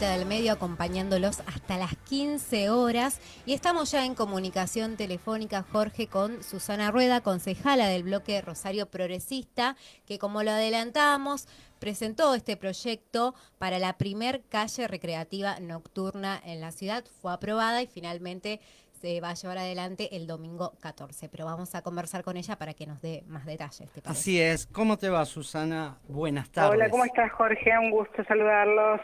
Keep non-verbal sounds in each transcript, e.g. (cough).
Del medio acompañándolos hasta las 15 horas y estamos ya en comunicación telefónica, Jorge, con Susana Rueda, concejala del bloque Rosario Progresista, que como lo adelantamos, presentó este proyecto para la primer calle recreativa nocturna en la ciudad. Fue aprobada y finalmente se va a llevar adelante el domingo 14. Pero vamos a conversar con ella para que nos dé más detalles. Así es. ¿Cómo te va, Susana? Buenas tardes. Hola, ¿cómo estás, Jorge? Un gusto saludarlos.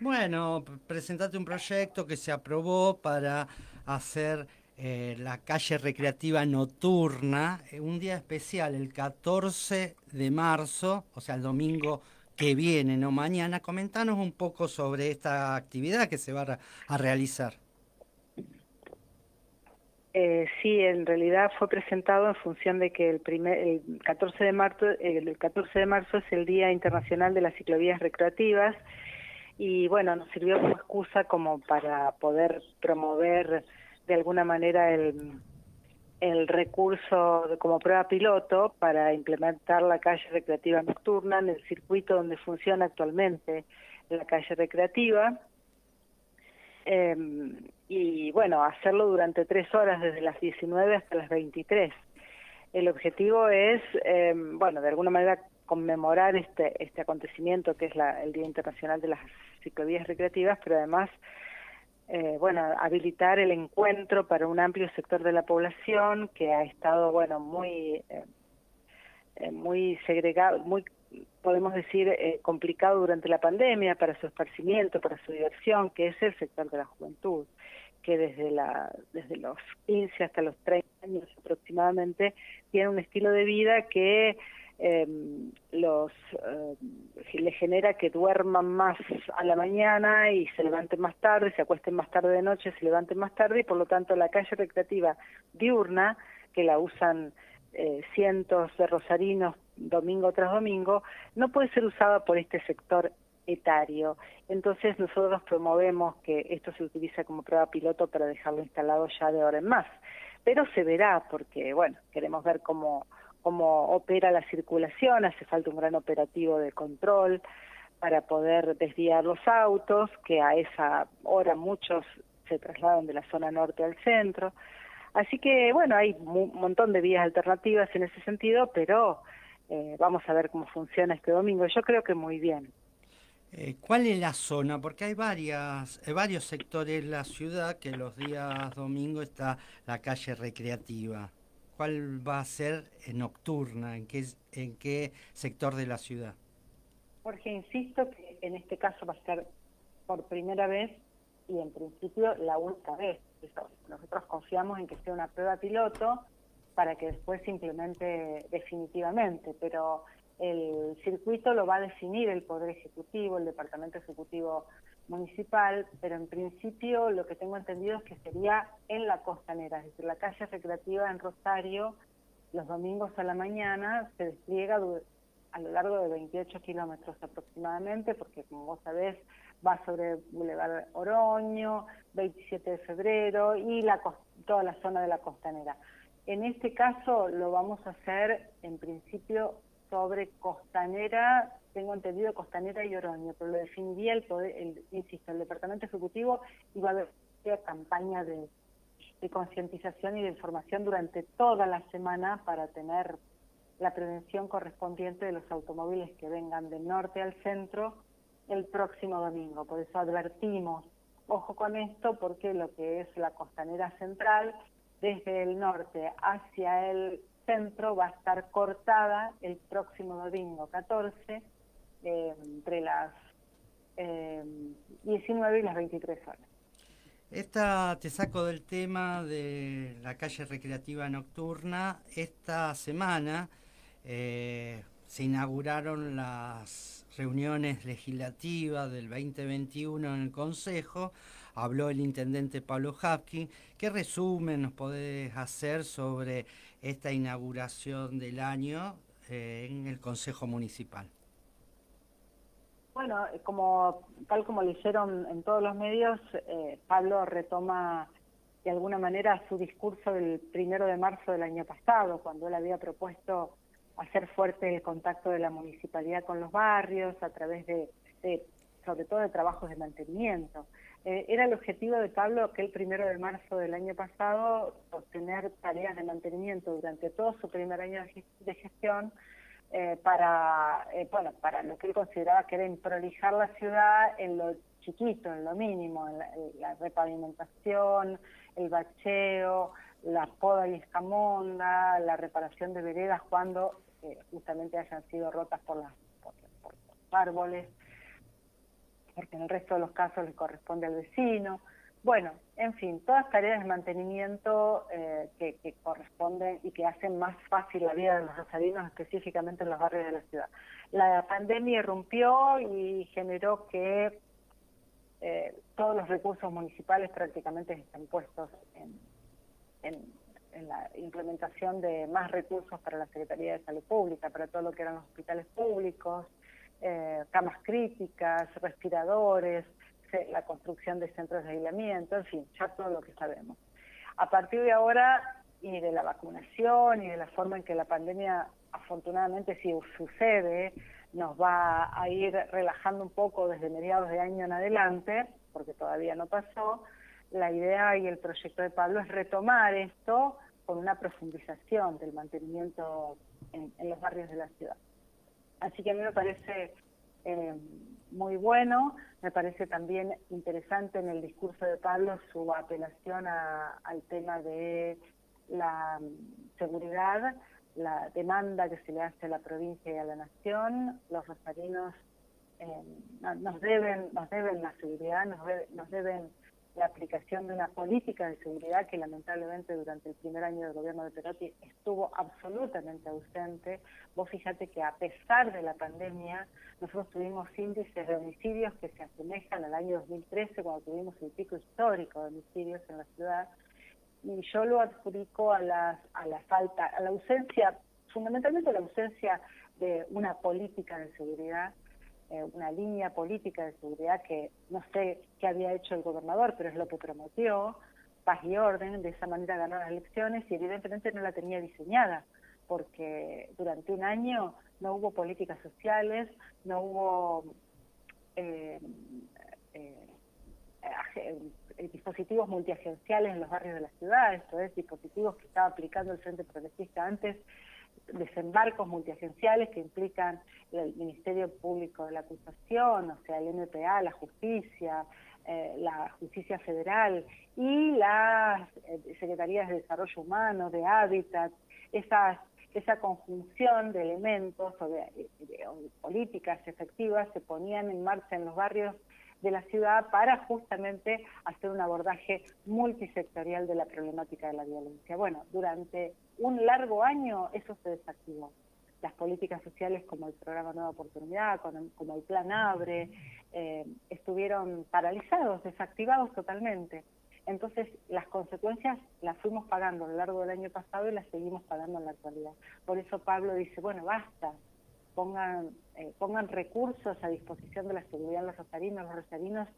Bueno, presentate un proyecto que se aprobó para hacer eh, la calle recreativa nocturna, eh, un día especial, el 14 de marzo, o sea, el domingo que viene, no mañana. Comentanos un poco sobre esta actividad que se va a, realizar. Eh, sí, en realidad fue presentado en función de que el, primer, el 14 de marzo, el 14 de marzo es el Día Internacional de las Ciclovías Recreativas y bueno, nos sirvió como excusa como para poder promover de alguna manera el, el recurso como prueba piloto para implementar la calle recreativa nocturna en el circuito donde funciona actualmente la calle recreativa. Em, y bueno, hacerlo durante tres horas desde las 19 hasta las 23. El objetivo es, em, bueno, de alguna manera conmemorar este, este acontecimiento que es la, el Día Internacional de las Ciclovías Recreativas, pero además eh, bueno, habilitar el encuentro para un amplio sector de la población que ha estado, bueno, muy, eh, eh, muy segregado, muy, podemos decir, eh, complicado durante la pandemia para su esparcimiento, para su diversión, que es el sector de la juventud, que desde, la, desde los 15 hasta los 30 años aproximadamente tiene un estilo de vida que eh, los eh, le genera que duerman más a la mañana y se levanten más tarde, se acuesten más tarde de noche, se levanten más tarde y por lo tanto la calle recreativa diurna, que la usan eh, cientos de rosarinos domingo tras domingo, no puede ser usada por este sector etario. Entonces nosotros promovemos que esto se utilice como prueba piloto para dejarlo instalado ya de ahora en más. Pero se verá porque, bueno, queremos ver cómo cómo opera la circulación, hace falta un gran operativo de control para poder desviar los autos, que a esa hora muchos se trasladan de la zona norte al centro. Así que, bueno, hay un montón de vías alternativas en ese sentido, pero eh, vamos a ver cómo funciona este domingo. Yo creo que muy bien. Eh, ¿Cuál es la zona? Porque hay varias, hay varios sectores en la ciudad que los días domingo está la calle recreativa. ¿Cuál va a ser nocturna? ¿En qué, ¿En qué sector de la ciudad? Jorge, insisto que en este caso va a ser por primera vez y en principio la única vez. Nosotros confiamos en que sea una prueba piloto para que después se implemente definitivamente, pero el circuito lo va a definir el Poder Ejecutivo, el Departamento Ejecutivo municipal, pero en principio lo que tengo entendido es que sería en la costanera, es decir, la calle recreativa en Rosario, los domingos a la mañana se despliega a lo largo de 28 kilómetros aproximadamente, porque como vos sabés, va sobre Boulevard Oroño, 27 de febrero y la, toda la zona de la costanera. En este caso lo vamos a hacer en principio sobre Costanera, tengo entendido Costanera y Oroño, pero lo definiría el, poder, el insisto, el Departamento Ejecutivo iba a haber campaña de, de concientización y de información durante toda la semana para tener la prevención correspondiente de los automóviles que vengan del norte al centro el próximo domingo. Por eso advertimos, ojo con esto, porque lo que es la costanera central, desde el norte hacia el centro va a estar cortada el próximo domingo 14 entre las 19 eh, y las 23 horas. Esta te saco del tema de la calle recreativa nocturna. Esta semana eh, se inauguraron las reuniones legislativas del 2021 en el Consejo. Habló el intendente Pablo Hapkin. ¿Qué resumen nos podés hacer sobre esta inauguración del año eh, en el Consejo Municipal? Bueno, como tal como lo hicieron en todos los medios, eh, Pablo retoma de alguna manera su discurso del primero de marzo del año pasado, cuando él había propuesto hacer fuerte el contacto de la municipalidad con los barrios a través de, sobre todo de trabajos de mantenimiento. Eh, era el objetivo de Pablo que el primero de marzo del año pasado obtener tareas de mantenimiento durante todo su primer año de gestión eh, para, eh, bueno, para lo que él consideraba que era improlijar la ciudad en lo chiquito, en lo mínimo, en la, repavimentación, el bacheo, la poda y escamonda, la reparación de veredas cuando justamente hayan sido rotas por, las, por los árboles, porque en el resto de los casos le corresponde al vecino. Bueno, en fin, todas tareas de mantenimiento eh, que, corresponden y que hacen más fácil la vida de los rosarinos, específicamente en los barrios de la ciudad. La pandemia irrumpió y generó que eh, todos los recursos municipales prácticamente están puestos en, en la implementación de más recursos para la Secretaría de Salud Pública, para todo lo que eran los hospitales públicos, eh, camas críticas, respiradores, la construcción de centros de aislamiento, en fin, ya todo lo que sabemos. A partir de ahora y de la vacunación y de la forma en que la pandemia afortunadamente si sucede, nos va a ir relajando un poco desde mediados de año en adelante, porque todavía no pasó, la idea y el proyecto de Pablo es retomar esto con una profundización del mantenimiento en, los barrios de la ciudad. Así que a mí me parece eh, muy bueno, me parece también interesante en el discurso de Pablo su apelación al tema de la mm, seguridad, la demanda que se le hace a la provincia y a la nación. Los rosarinos eh, nos deben nos deben la seguridad, nos deben la aplicación de una política de seguridad que lamentablemente durante el primer año del gobierno de Perotti estuvo absolutamente ausente. Vos fíjate que a pesar de la pandemia, nosotros tuvimos índices de homicidios que se asemejan al año 2013, cuando tuvimos el pico histórico de homicidios en la ciudad, y yo lo adjudico a, las, a la falta, a la ausencia, fundamentalmente a la ausencia de una política de seguridad eh, una línea política de seguridad que no sé qué había hecho el gobernador, pero es lo que prometió, paz y orden, de esa manera ganó las elecciones y evidentemente no la tenía diseñada, porque durante un año no hubo políticas sociales, no hubo eh, eh, dispositivos multiagenciales en los barrios de la ciudad, esto es, dispositivos que estaba aplicando el Frente Progresista antes desembarcos multiagenciales que implican el Ministerio Público de la Acusación, o sea, el MPA, la justicia, eh, la justicia federal y las eh, secretarías de desarrollo humano, de hábitat, esas, esa conjunción de elementos o de, políticas efectivas se ponían en marcha en los barrios de la ciudad para justamente hacer un abordaje multisectorial de la problemática de la violencia. Bueno, durante un largo año eso se desactivó. Las políticas sociales como el programa Nueva Oportunidad, como el Plan Abre, eh, estuvieron paralizados, desactivados totalmente. Entonces, las consecuencias las fuimos pagando a lo largo del año pasado y las seguimos pagando en la actualidad. Por eso Pablo dice, bueno, basta, pongan, eh, pongan recursos a disposición de la seguridad de los rosarinos. Los rosarinos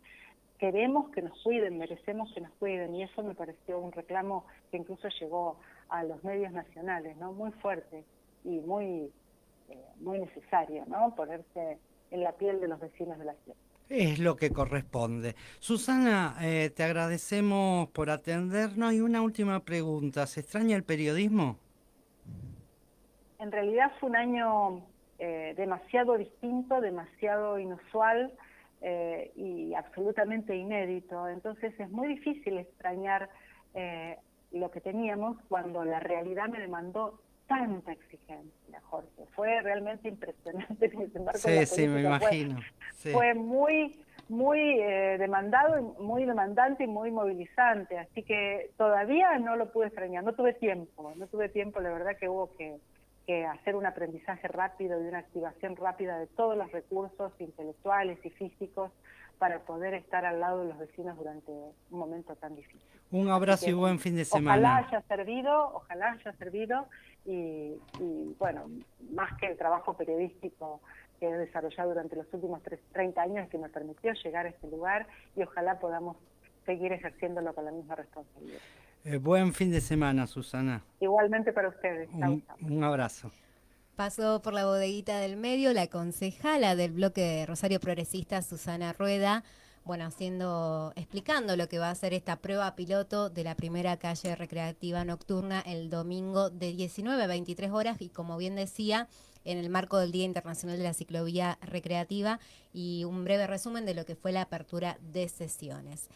queremos que nos cuiden, merecemos que nos cuiden y eso me pareció un reclamo que incluso llegó a los medios nacionales, ¿no? Muy fuerte y muy, eh, muy necesario, ¿no? Ponerse en la piel de los vecinos de la ciudad. Es lo que corresponde. Susana, eh, te agradecemos por atendernos y una última pregunta. ¿Se extraña el periodismo? En realidad fue un año eh, demasiado distinto, demasiado inusual eh, y absolutamente inédito. Entonces es muy difícil extrañar eh, lo que teníamos cuando la realidad me demandó tanta exigencia, Jorge. Fue realmente impresionante (laughs) Sí, sí, me imagino. Fue, muy muy demandado, muy demandante y muy movilizante, así que todavía no lo pude extrañar, no tuve tiempo, no tuve tiempo, la verdad que hubo que que hacer un aprendizaje rápido y una activación rápida de todos los recursos intelectuales y físicos para poder estar al lado de los vecinos durante un momento tan difícil. Un abrazo y buen fin de semana. Ojalá haya servido, ojalá haya servido y, bueno, más que el trabajo periodístico que he desarrollado durante los últimos 30 años que me permitió llegar a este lugar y ojalá podamos seguir ejerciéndolo con la misma responsabilidad. Eh, buen fin de semana, Susana. Igualmente para ustedes. Un, un abrazo. Pasó por la bodeguita del medio la concejala del bloque de Rosario Progresista, Susana Rueda, bueno, haciendo, explicando lo que va a ser esta prueba piloto de la primera calle recreativa nocturna el domingo de 19 a 23 horas y como bien decía, en el marco del Día Internacional de la Ciclovía Recreativa y un breve resumen de lo que fue la apertura de sesiones.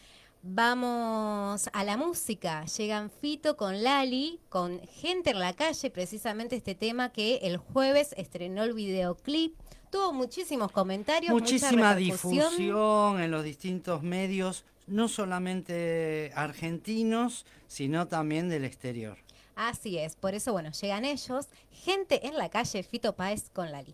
Vamos a la música. Llegan Fito con Lali, con Gente en la calle, precisamente este tema que el jueves estrenó el videoclip tuvo muchísimos comentarios. Muchísima difusión en los distintos medios, no solamente argentinos, sino también del exterior. Así es, por eso, bueno, llegan ellos, gente en la calle, Fito Páez con Lali.